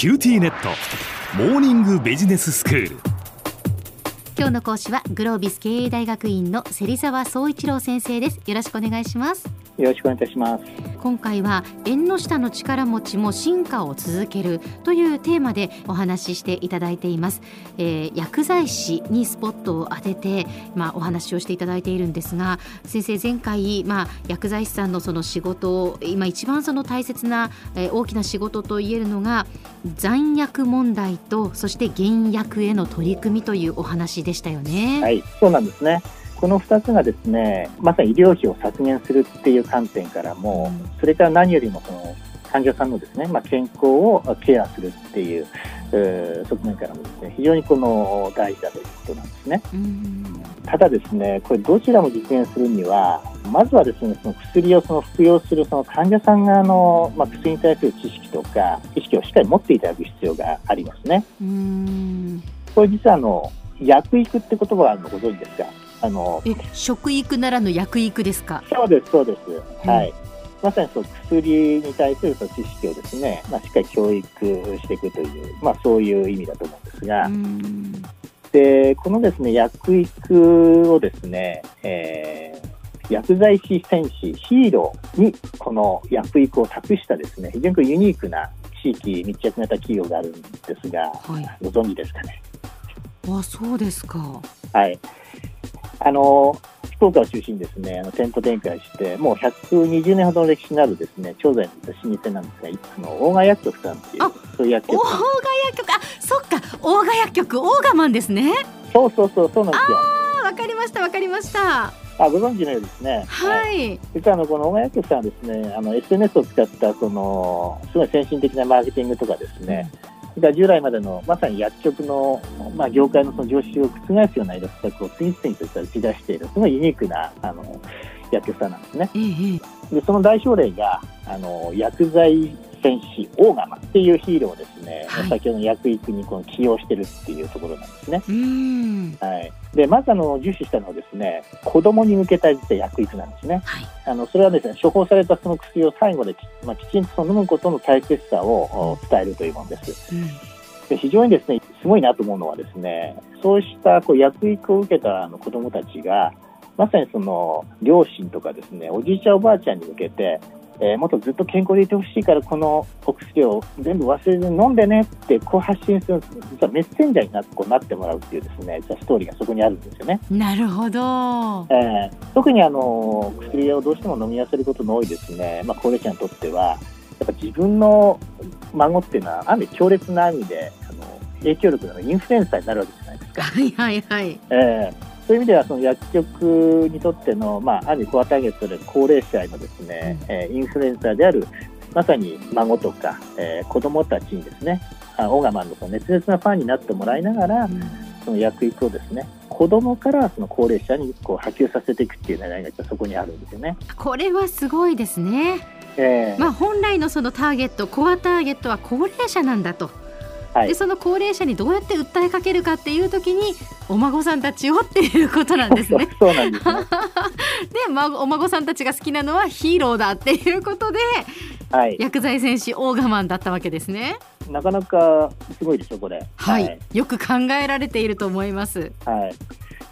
QTnet。モーニングビジネススクール。今日の講師はグロービス経営大学院の芹沢宗一郎先生です。よろしくお願いします。よろしくお願いいたします。今回は縁の下の力持ちも進化を続けるというテーマでお話ししていただいています、えー、薬剤師にスポットを当ててまあお話をしていただいているんですが先生前回まあ薬剤師さんのその仕事を今一番その大切な、えー、大きな仕事と言えるのが残薬問題とそして減薬への取り組みというお話でしたよね。はいそうなんですねこの2つがですねまさに医療費を削減するっていう観点からも、うん、それから何よりもその患者さんのですね、まあ、健康をケアするっていう、えー、側面からもですね非常にこの大事だということなんですね。ただですねこれどちらも実現するにはまずはですねその薬をその服用するその患者さん側の、まあ、薬に対する知識とか意識をしっかり持っていただく必要がありますね。これ実はあの薬育って言葉があるのご存知ですか？あの食育ならぬ薬育ですか？そうですそうです、うん、はい。まさにそう薬に対するその知識をですね、まあ、しっかり教育していくという、まあ、そういう意味だと思うんですが、でこのですね薬育をですね、えー、薬剤師戦士ヒーローにこの薬育を託したですね非常にユニークな地域密着型企業があるんですが、はい、ご存知ですかね？あそうですか。はい。あの福岡を中心にですねあの店舗展開してもう120年ほどの歴史のあるですね調剤の老舗なんですがあの大賀薬局さんっていうそういう薬局。大賀薬局。あそっか大賀薬局大賀マンですね。そうそうそうそうなんですよ。あわかりましたわかりました。あご存知のようですね。はい。はい、実はあのこの大賀薬局さんはですね、あの SNS を使ったそのすごい先進的なマーケティングとかですね、うんが従来までのまさに薬局の、まあ、業界のその常識を覆すようなイラストを次々と打ち出しているすごいユニークなあの薬局さんなんですね。でその代表例があの薬剤戦士オーガマっていうヒーローをですね、はい、先ほどの薬育にこの起用してるっていうところなんですね。はい、でまずあの重視したのはですね子供に向けた実は薬育なんですね。はい、あのそれはですね処方されたその薬を最後で、まあ、きちんと飲むことの大切さを伝えるというものです。うんで非常にですねすごいなと思うのはですねそうしたこう薬育を受けたあの子どもたちがまさにその両親とかですねおじいちゃんおばあちゃんに向けてえー、もっとずっと健康でいてほしいからこのお薬を全部忘れずに飲んでねってこう発信する実はメッセンジャーになこうなってもらうっていうですねストーリーがそこにあるんですよね。なるほど、えー、特にあの薬をどうしても飲みやせることの多いですね、まあ、高齢者にとってはやっぱ自分の孫っていうのはある意味強烈な意味であの影響力のインフルエンサーになるわけじゃないですか。はいはいはい。えーそういう意味ではその薬局にとっての、まあ、ある意味コアターゲットで高齢者へのですね、うん、えー、インフルエンサーであるまさに孫とか、えー、子供たちにですねオガマンのその熱烈なファンになってもらいながら、うん、その薬育をですね子供からその高齢者にこう波及させていくっていう狙いがそこにあるんですよね。これはすごいですね。えー、まあ本来のそのターゲットコアターゲットは高齢者なんだと。はい、でその高齢者にどうやって訴えかけるかっていう時にお孫さんたちをっていうことなんですね。そうなんですね で、ま、お孫さんたちが好きなのはヒーローだっていうことで、はい、薬剤戦士オーガマンだったわけですね。なかなかすごいでしょこれ、はい、はい、よく考えられていると思います。はい。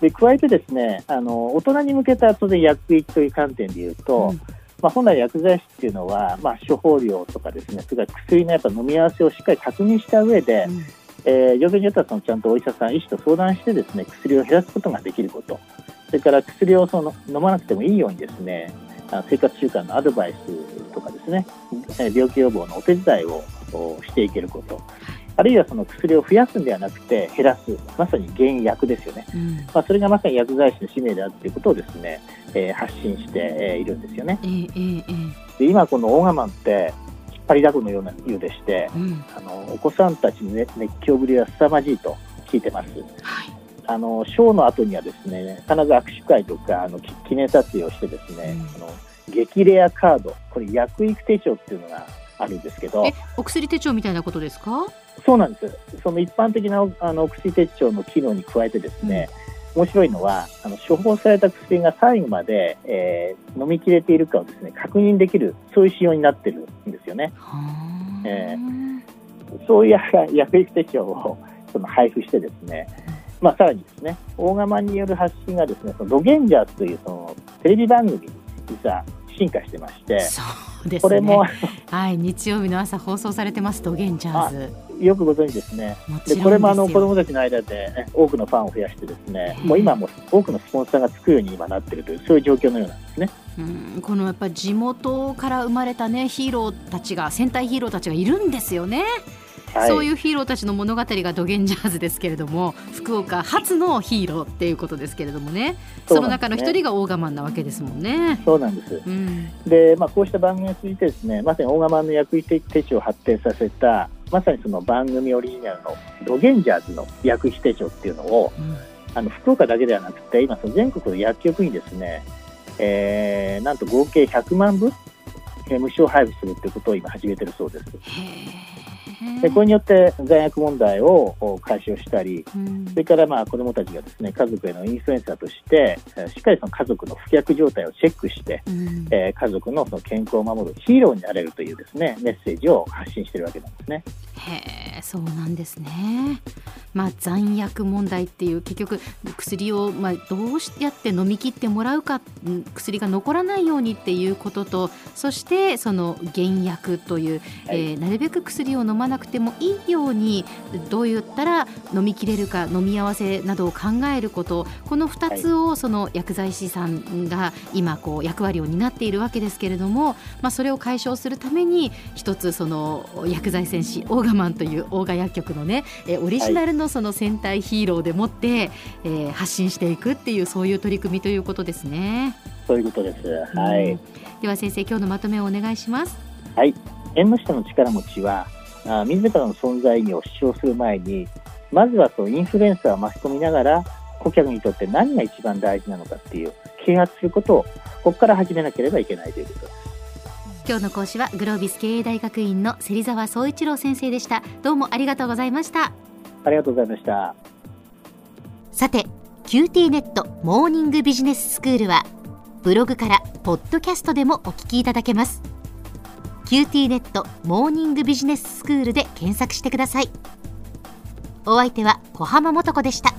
で加えてですね、あの大人に向けた当然薬液という観点でいうと。うんまあ、本来薬剤師っていうのは、まあ、処方量とかですねそれから薬のやっぱ飲み合わせをしっかり確認した上で、うん、えー、状況によってはそのちゃんとお医者さん医師と相談してですね薬を減らすことができること。それから薬をその飲まなくてもいいようにですね生活習慣のアドバイスとかですね病気予防のお手伝いをしていけることあるいはその薬を増やすんではなくて減らす、まさに減薬ですよね、うん、まあ、それがまさに薬剤師の使命であるということをですね、えー、発信しているんですよね。えーえー、で今、このオーガマンって引っ張りだこのような湯でして、うん、あのお子さんたちの、ね、熱狂ぶりは凄まじいと聞いてます。はい。あのショーの後にはですね必ず握手会とかあの記念撮影をしてですね、うん、あの激レアカード。これ薬育手帳っていうのがあるんですけど。お薬手帳みたいなことですか？そうなんです。その一般的なあのお薬手帳の機能に加えてですね、うん、面白いのはあの処方された薬が最後まで、えー、飲み切れているかをですね確認できるそういう仕様になってるんですよね。えー、そういう薬液手帳をその配布してですね、まあ、さらにですね、大釜による発信がですね、そのドゲンジャーズというそのテレビ番組に実は進化してまして、そうですね、これもはい日曜日の朝放送されてますドゲンジャーズ。よくご存知ですね。でこれもあの子どもたちの間で、ね、多くのファンを増やしてですね、もう今も多くのスポンサーがつくように今なっているというそういう状況のようなんですね。うんこのやっぱ地元から生まれたねヒーローたちが戦隊ヒーローたちがいるんですよね。はい、そういうヒーローたちの物語がドゲンジャーズですけれども福岡初のヒーローっていうことですけれどもねその中の一人が大我慢なわけですもんね。そうなんです、うん、で、まあ、こうした番組についてですねまさに大我慢の役員手帳を発展させたまさにその番組オリジナルのドゲンジャーズの薬費手帳っていうのを、うん、あの福岡だけではなくて今その全国の薬局にですね、えー、なんと合計100万部無償配布するということを今始めてるそうです。でこれによって罪悪問題を解消したり、うん、それからまあ子どもたちがですね家族へのインフルエンサーとしてしっかりその家族の不脚状態をチェックして、うん、えー、家族のその健康を守るヒーローになれるというですねメッセージを発信しているわけなんですね。へそうなんですね。まあ、残薬問題っていう結局薬をまあどうやって飲み切ってもらうか薬が残らないようにっていうこととそしてその原薬という、はい、えー、なるべく薬を飲まなくてもいいようにどう言ったら飲みきれるか飲み合わせなどを考えることこの2つをその薬剤師さんが今こう役割を担っているわけですけれども、まあ、それを解消するために一つその薬剤戦士オーガマンというオーガ薬局のねオリジナルのその戦隊ヒーローでもって、えー、発信していくっていうそういう取り組みということですね。そういうことです。はい。では先生今日のまとめをお願いします。はい。縁の下の力持ちはあ自らの存在意義を主張する前にまずはそのインフルエンサーを巻き込みながら顧客にとって何が一番大事なのかっていう啓発することをここから始めなければいけないということ。です。今日の講師はグロービス経営大学院の芹沢総一郎先生でした。どうもありがとうございました。ありがとうございました。さて QT ネットモーニングビジネススクールはブログからポッドキャストでもお聞きいただけます QT ネットモーニングビジネススクールで検索してください。お相手は小浜もとこでした。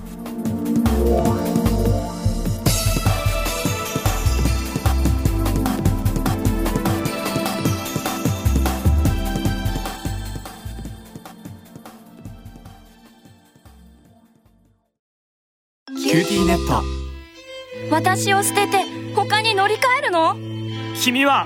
キューティーネット。私を捨てて他に乗り換えるの？君は